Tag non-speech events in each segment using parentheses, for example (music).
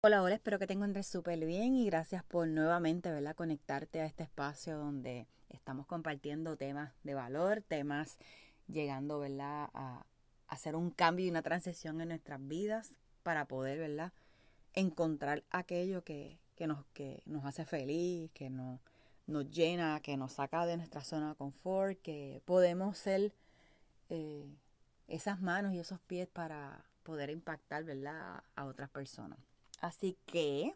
Hola, hola, espero que te encuentres súper bien y gracias por nuevamente, ¿verdad? Conectarte a este espacio donde estamos compartiendo temas de valor, temas llegando, ¿verdad? A hacer un cambio y una transición en nuestras vidas para poder, ¿verdad? Encontrar aquello que, nos, que nos hace feliz, que nos, nos llena, que nos saca de nuestra zona de confort, que podemos ser eh, esas manos y esos pies para poder impactar, ¿verdad? A otras personas. Así que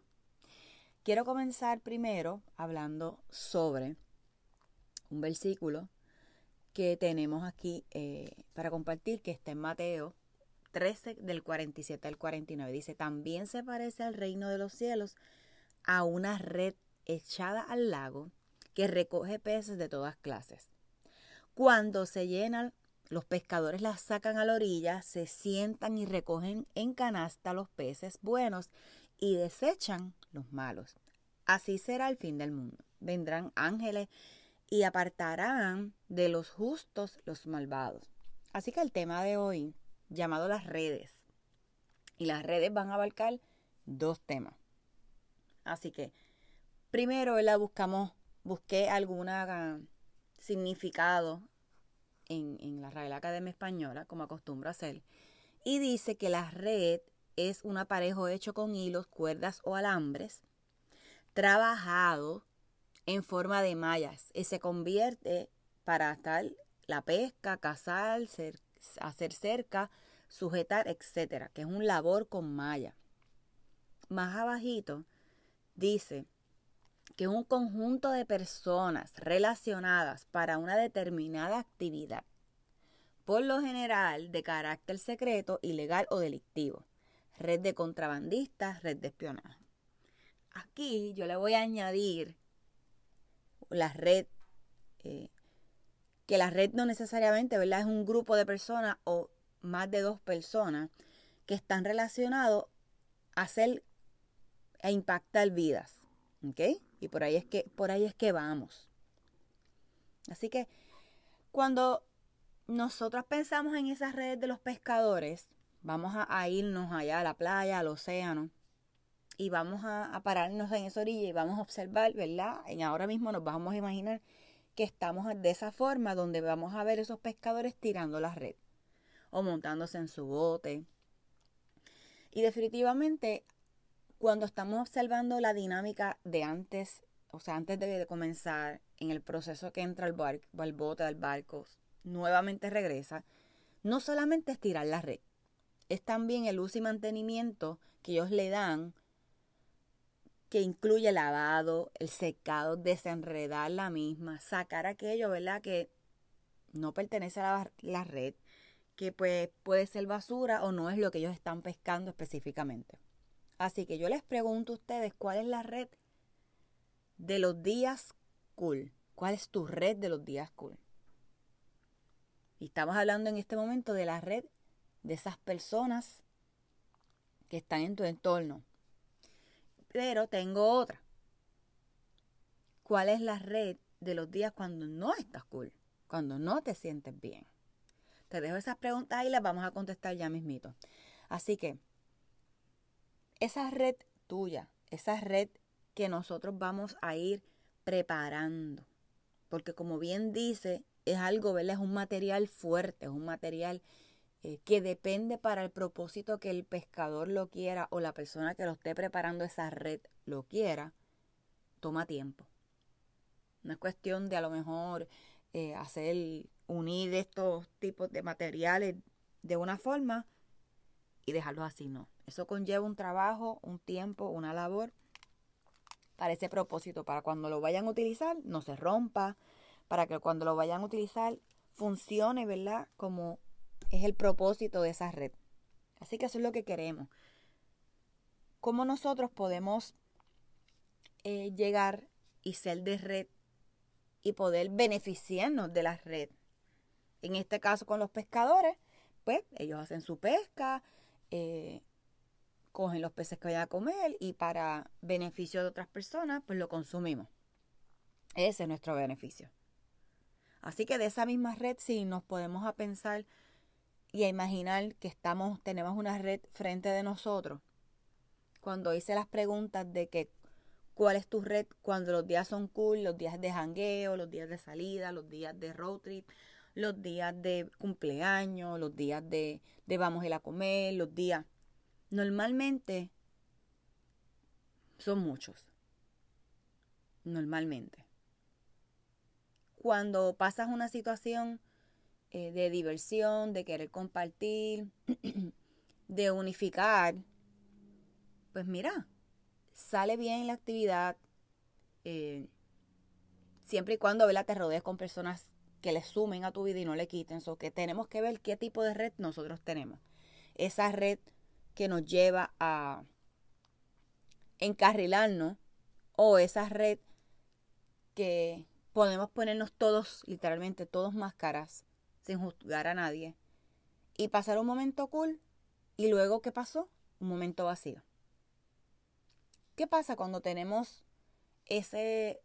quiero comenzar primero hablando sobre un versículo que tenemos aquí eh, para compartir, que está en Mateo 13 del 47 al 49. Dice, también se parece al reino de los cielos a una red echada al lago que recoge peces de todas clases. Cuando se llenan, los pescadores las sacan a la orilla, se sientan y recogen en canasta los peces buenos y desechan los malos. Así será el fin del mundo. Vendrán ángeles y apartarán de los justos los malvados. Así que el tema de hoy, llamado las redes, y las redes van a abarcar dos temas. Así que, primero, la buscamos, busqué algún significado en, la Real Academia Española, como acostumbro hacer, y dice que la red es un aparejo hecho con hilos, cuerdas o alambres, trabajado en forma de mallas y se convierte para tal la pesca, cazar, hacer cerca, sujetar, etcétera, que es un labor con malla. Más abajito dice que es un conjunto de personas relacionadas para una determinada actividad, por lo general de carácter secreto, ilegal o delictivo red de contrabandistas, red de espionaje. Aquí yo le voy a añadir la red, eh, que la red no necesariamente ¿verdad? es un grupo de personas o más de dos personas que están relacionados a hacer, a impactar vidas. ¿Ok? Y por ahí es que, por ahí es que vamos. Así que cuando nosotros pensamos en esas redes de los pescadores, Vamos a, irnos allá a la playa, al océano, y vamos a, pararnos en esa orilla y vamos a observar, ¿verdad? Y ahora mismo nos vamos a imaginar que estamos de esa forma donde vamos a ver esos pescadores tirando la red o montándose en su bote. Y definitivamente, cuando estamos observando la dinámica de antes, o sea, antes de, comenzar en el proceso que entra el, barco, el bote al barco, nuevamente regresa, no solamente es tirar la red, es también el uso y mantenimiento que ellos le dan que incluye lavado, el secado, desenredar la misma, sacar aquello, ¿verdad? Que no pertenece a la, red, que pues puede ser basura o no es lo que ellos están pescando específicamente. Así que yo les pregunto a ustedes, ¿cuál es la red de los días cool? ¿Cuál es tu red de los días cool? Y estamos hablando en este momento de la red de esas personas que están en tu entorno. Pero tengo otra. ¿Cuál es la red de los días cuando no estás cool? Cuando no te sientes bien. Te dejo esas preguntas y las vamos a contestar ya mismito. Así que, esa red tuya, esa red que nosotros vamos a ir preparando. Porque como bien dice, es algo, ¿verdad? Es un material fuerte, es un material eh, que depende para el propósito que el pescador lo quiera o la persona que lo esté preparando esa red lo quiera, toma tiempo. No es cuestión de a lo mejor eh, hacer, unir estos tipos de materiales de una forma y dejarlos así, no. Eso conlleva un trabajo, un tiempo, una labor para ese propósito, para cuando lo vayan a utilizar no se rompa, para que cuando lo vayan a utilizar funcione, ¿verdad? Como es el propósito de esa red. Así que eso es lo que queremos. ¿Cómo nosotros podemos eh, llegar y ser de red y poder beneficiarnos de la red? En este caso con los pescadores, pues ellos hacen su pesca, eh, cogen los peces que vayan a comer y para beneficio de otras personas, pues lo consumimos. Ese es nuestro beneficio. Así que de esa misma red, sí, nos podemos a pensar y a imaginar que estamos, tenemos una red frente de nosotros. Cuando hice las preguntas de que cuál es tu red cuando los días son cool, los días de jangueo, los días de salida, los días de road trip, los días de cumpleaños, los días de, de vamos a ir a comer, los días. Normalmente son muchos. Normalmente. Cuando pasas una situación eh, de diversión, de querer compartir, (clears throat) de unificar, pues mira, sale bien la actividad, eh, siempre y cuando te rodees con personas que le sumen a tu vida y no le quiten. So que tenemos que ver qué tipo de red nosotros tenemos. Esa red que nos lleva a encarrilarnos o esa red que podemos ponernos todos, literalmente todos máscaras sin juzgar a nadie, y pasar un momento cool y luego, ¿qué pasó? Un momento vacío. ¿Qué pasa cuando tenemos ese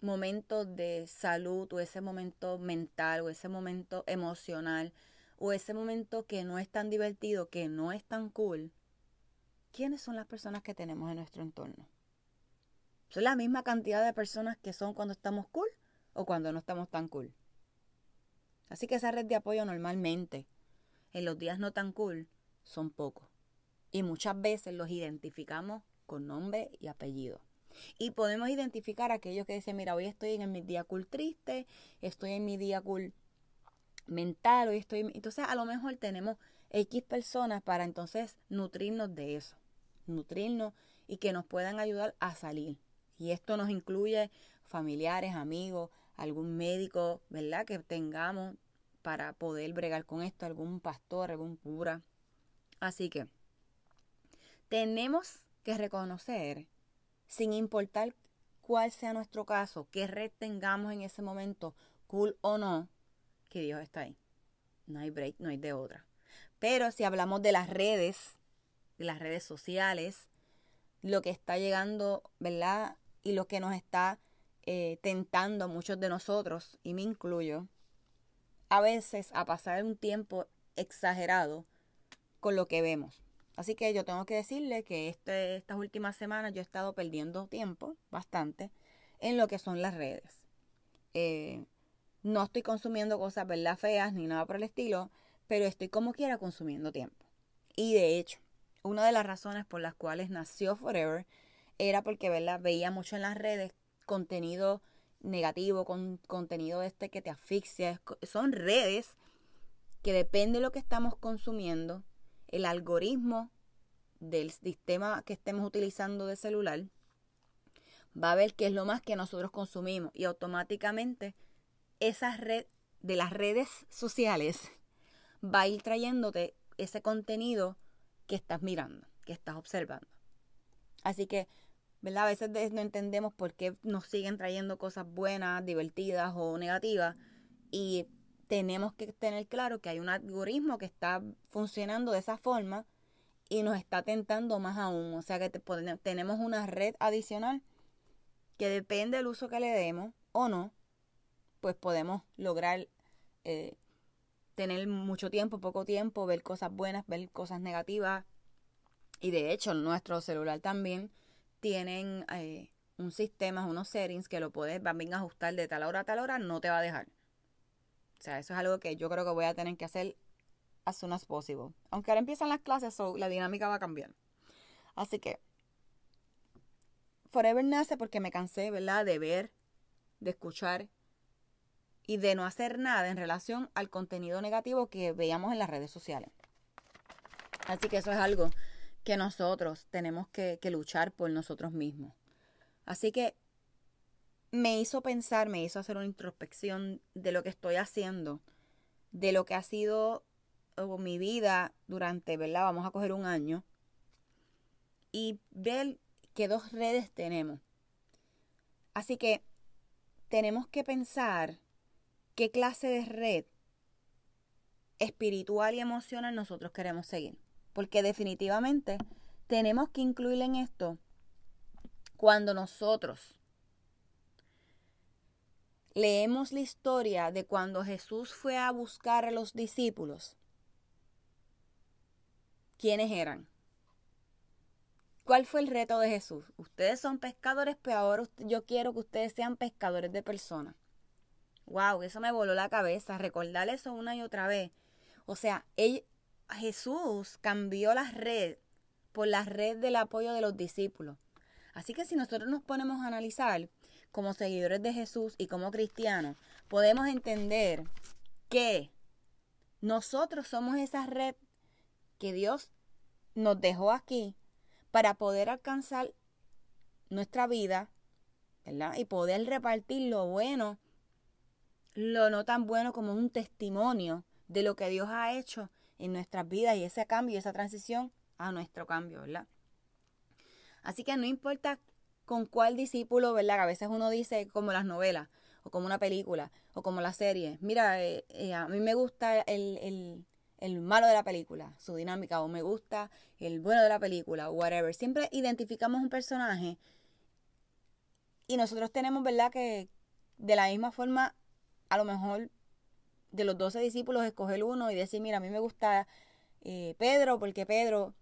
momento de salud o ese momento mental o ese momento emocional o ese momento que no es tan divertido, que no es tan cool? ¿Quiénes son las personas que tenemos en nuestro entorno? ¿Son la misma cantidad de personas que son cuando estamos cool o cuando no estamos tan cool? Así que esa red de apoyo normalmente en los días no tan cool son pocos. Y muchas veces los identificamos con nombre y apellido. Y podemos identificar a aquellos que dicen, mira, hoy estoy en mi día cool triste, estoy en mi día cool mental, hoy estoy... Entonces a lo mejor tenemos X personas para entonces nutrirnos de eso, nutrirnos y que nos puedan ayudar a salir. Y esto nos incluye familiares, amigos, algún médico, ¿verdad? Que tengamos para poder bregar con esto, algún pastor, algún cura. Así que tenemos que reconocer, sin importar cuál sea nuestro caso, qué red tengamos en ese momento, cool o no, que Dios está ahí. No hay break, no hay de otra. Pero si hablamos de las redes, de las redes sociales, lo que está llegando, ¿verdad? Y lo que nos está eh, tentando a muchos de nosotros, y me incluyo, a veces a pasar un tiempo exagerado con lo que vemos. Así que yo tengo que decirle que este, estas últimas semanas yo he estado perdiendo tiempo, bastante, en lo que son las redes. Eh, no estoy consumiendo cosas, ¿verdad? Feas ni nada por el estilo, pero estoy como quiera consumiendo tiempo. Y de hecho, una de las razones por las cuales nació Forever era porque, ¿verdad? Veía mucho en las redes contenido negativo, con contenido este que te asfixia. Son redes que depende de lo que estamos consumiendo, el algoritmo del sistema que estemos utilizando de celular, va a ver qué es lo más que nosotros consumimos y automáticamente esa red de las redes sociales va a ir trayéndote ese contenido que estás mirando, que estás observando. Así que, ¿verdad? A veces no entendemos por qué nos siguen trayendo cosas buenas, divertidas o negativas y tenemos que tener claro que hay un algoritmo que está funcionando de esa forma y nos está tentando más aún. O sea que tenemos una red adicional que depende del uso que le demos o no, pues podemos lograr eh, tener mucho tiempo, poco tiempo, ver cosas buenas, ver cosas negativas. Y de hecho, nuestro celular también tienen eh, un sistema, unos settings que lo puedes también ajustar de tal hora a tal hora, no te va a dejar. O sea, eso es algo que yo creo que voy a tener que hacer as soon as possible. Aunque ahora empiezan las clases, la dinámica va a cambiar. Así que Forever nace porque me cansé, ¿verdad? De ver, de escuchar y de no hacer nada en relación al contenido negativo que veíamos en las redes sociales. Así que eso es algo que nosotros tenemos que, luchar por nosotros mismos. Así que me hizo pensar, me hizo hacer una introspección de lo que estoy haciendo, de lo que ha sido mi vida durante, ¿verdad? Vamos a coger un año y ver qué dos redes tenemos. Así que tenemos que pensar qué clase de red espiritual y emocional nosotros queremos seguir. Porque definitivamente tenemos que incluir en esto cuando nosotros leemos la historia de cuando Jesús fue a buscar a los discípulos, ¿quiénes eran? ¿Cuál fue el reto de Jesús? Ustedes son pescadores, pero ahora yo quiero que ustedes sean pescadores de personas. Wow, eso me voló la cabeza, recordar eso una y otra vez. O sea, Jesús cambió la red por la red del apoyo de los discípulos. Así que si nosotros nos ponemos a analizar, como seguidores de Jesús y como cristianos, podemos entender que nosotros somos esa red que Dios nos dejó aquí para poder alcanzar nuestra vida, ¿verdad? Y poder repartir lo bueno, lo no tan bueno como un testimonio de lo que Dios ha hecho en nuestras vidas y ese cambio, esa transición a nuestro cambio, ¿verdad? Así que no importa con cuál discípulo, ¿verdad? A veces uno dice como las novelas, o como una película, o como la serie. Mira, eh, eh, a mí me gusta el, el, malo de la película, su dinámica, o me gusta el bueno de la película, o whatever. Siempre identificamos un personaje y nosotros tenemos, ¿verdad? Que de la misma forma, a lo mejor de los doce discípulos, escoger uno y decir, mira, a mí me gusta eh, Pedro, porque Pedro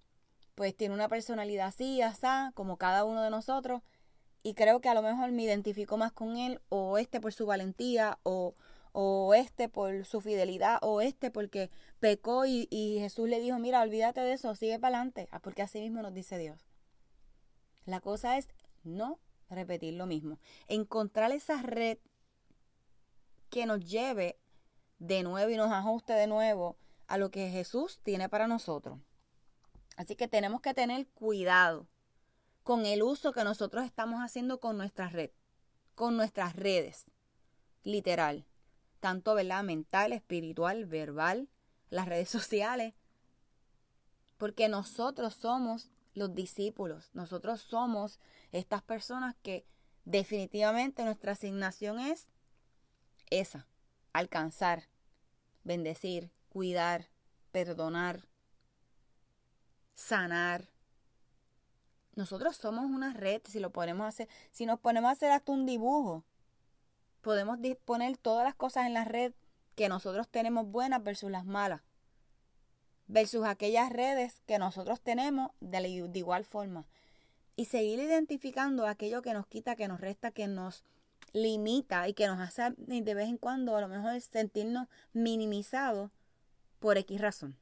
pues tiene una personalidad así, así, como cada uno de nosotros, y creo que a lo mejor me identifico más con él, o este por su valentía, o, o este por su fidelidad, o este porque pecó y, y Jesús le dijo, mira, olvídate de eso, sigue para adelante, ah, porque así mismo nos dice Dios. La cosa es no repetir lo mismo, encontrar esa red que nos lleve de nuevo y nos ajuste de nuevo a lo que Jesús tiene para nosotros. Así que tenemos que tener cuidado con el uso que nosotros estamos haciendo con nuestra red, con nuestras redes, literal, tanto mental, espiritual, verbal, las redes (laughs) sociales, porque nosotros somos los discípulos, nosotros somos estas personas que definitivamente nuestra asignación es esa, alcanzar, bendecir, cuidar, perdonar, sanar, nosotros somos una red, si lo ponemos a hacer, si nos ponemos a hacer hasta un dibujo, podemos disponer todas las cosas en la red que nosotros tenemos buenas versus las malas, versus aquellas redes que nosotros tenemos de, de igual forma. Y seguir identificando aquello que nos quita, que nos resta, que nos limita y que nos hace de vez en cuando a lo mejor sentirnos minimizados por X razón.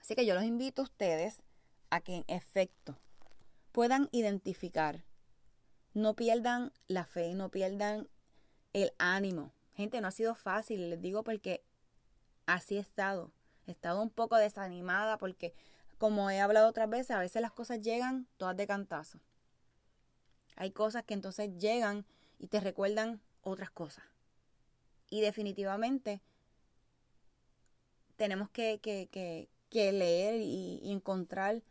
Así que yo los invito a ustedes a que en efecto puedan identificar. No pierdan la fe, no pierdan el ánimo. Gente, no ha sido fácil, les digo porque así he estado. He estado un poco desanimada porque como he hablado otras veces, a veces las cosas llegan todas de cantazo. Hay cosas que entonces llegan y te recuerdan otras cosas. Y definitivamente tenemos que, leer y, y, encontrar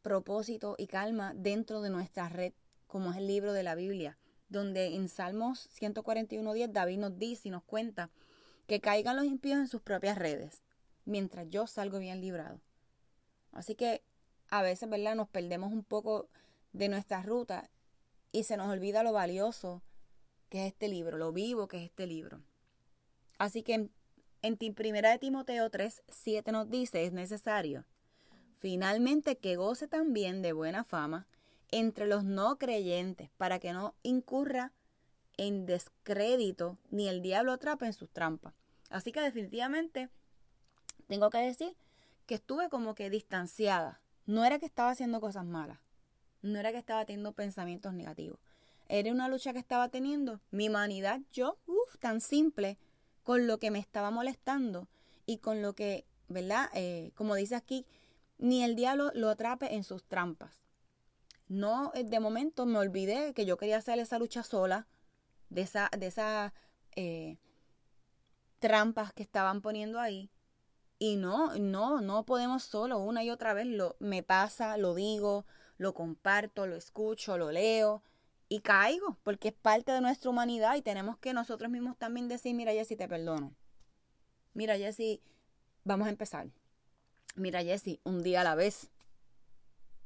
propósito y calma dentro de nuestra red, como es el libro de la Biblia, donde en Salmos 141.10 David nos dice y nos cuenta que caigan los impíos en sus propias redes, mientras yo salgo bien librado. Así que a veces, ¿verdad? Nos perdemos un poco de nuestra ruta y se nos olvida lo valioso que es este libro, lo vivo que es este libro. Así que en, en primera de Timoteo 3, 7 nos dice, es necesario, finalmente que goce también de buena fama entre los no creyentes, para que no incurra en descrédito ni el diablo atrape en sus trampas. Así que definitivamente tengo que decir que estuve como que distanciada. No era que estaba haciendo cosas malas. No era que estaba teniendo pensamientos negativos. Era una lucha que estaba teniendo mi humanidad, yo, uff, tan simple, con lo que me estaba molestando y con lo que, ¿verdad? Eh, como dice aquí, ni el diablo lo atrape en sus trampas. No, eh, de momento me olvidé que yo quería hacer esa lucha sola, de esa, de esas eh, trampas que estaban poniendo ahí. Y no, no, no podemos solo una y otra vez. Lo, me pasa, lo digo, lo comparto, lo escucho, lo leo y caigo, porque es parte de nuestra humanidad y tenemos que nosotros mismos también decir, mira Jessy, te perdono. Mira Jessy, vamos a empezar. Mira Jessy, un día a la vez.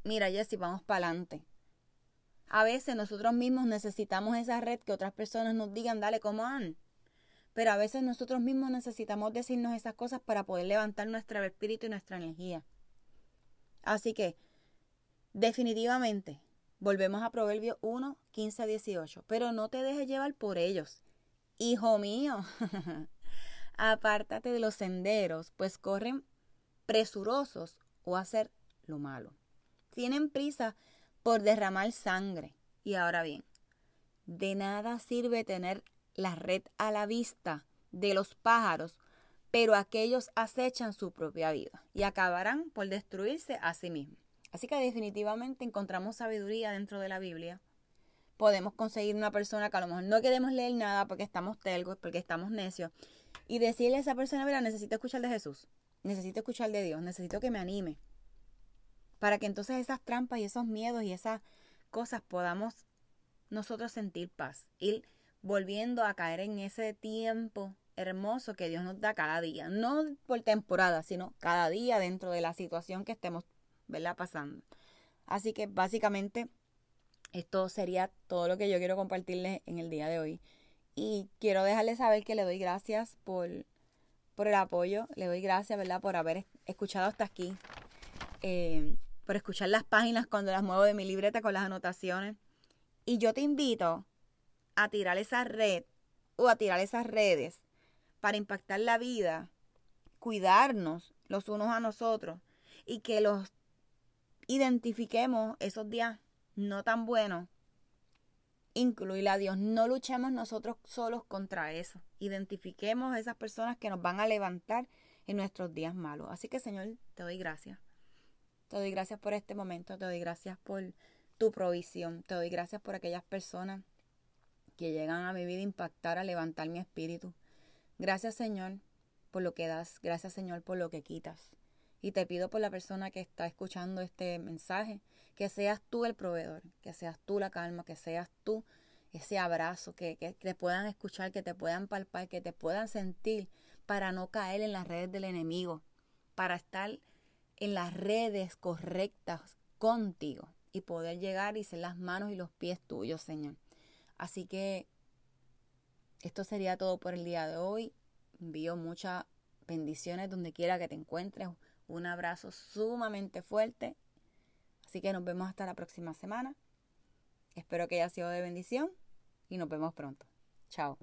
Mira Jessy, vamos para adelante. A veces nosotros mismos necesitamos esa red que otras personas nos digan, dale, ¿cómo van? Pero a veces nosotros mismos necesitamos decirnos esas cosas para poder levantar nuestro espíritu y nuestra energía. Así que, definitivamente, volvemos a Proverbios 1, 15 a 18. Pero no te dejes llevar por ellos. Hijo mío, (laughs) apártate de los senderos, pues corren presurosos o hacer lo malo. Tienen prisa por derramar sangre. Y ahora bien, de nada sirve tener la red a la vista de los pájaros, pero aquellos acechan su propia vida y acabarán por destruirse a sí mismos. Así que definitivamente encontramos sabiduría dentro de la Biblia. Podemos conseguir una persona que a lo mejor no queremos leer nada porque estamos telgos, porque estamos necios, y decirle a esa persona, mira, necesito escuchar de Jesús, necesito escuchar de Dios, necesito que me anime. Para que entonces esas trampas y esos miedos y esas cosas podamos nosotros sentir paz. Ir volviendo a caer en ese tiempo hermoso que Dios nos da cada día. No por temporada, sino cada día dentro de la situación que estemos ¿verdad? pasando. Así que básicamente esto sería todo lo que yo quiero compartirles en el día de hoy. Y quiero dejarles saber que le doy gracias por, por el apoyo, le doy gracias, ¿verdad? Por haber escuchado hasta aquí, eh, por escuchar las páginas cuando las muevo de mi libreta con las anotaciones. Y yo te invito a tirar esa red o a tirar esas redes para impactar la vida, cuidarnos los unos a nosotros y que los identifiquemos esos días no tan buenos, incluir a Dios. No luchemos nosotros solos contra eso. Identifiquemos esas personas que nos van a levantar en nuestros días malos. Así que Señor, te doy gracias. Te doy gracias por este momento, te doy gracias por tu provisión, te doy gracias por aquellas personas que llegan a mi vida a impactar, a levantar mi espíritu. Gracias Señor por lo que das, gracias Señor por lo que quitas. Y te pido por la persona que está escuchando este mensaje, que seas tú el proveedor, que seas tú la calma, que seas tú ese abrazo, que, que, te puedan escuchar, que te puedan palpar, que te puedan sentir para no caer en las redes del enemigo, para estar en las redes correctas contigo y poder llegar y ser las manos y los pies tuyos, Señor. Así que esto sería todo por el día de hoy. Envío muchas bendiciones donde quiera que te encuentres. Un abrazo sumamente fuerte. Así que nos vemos hasta la próxima semana. Espero que haya sido de bendición y nos vemos pronto. Chao.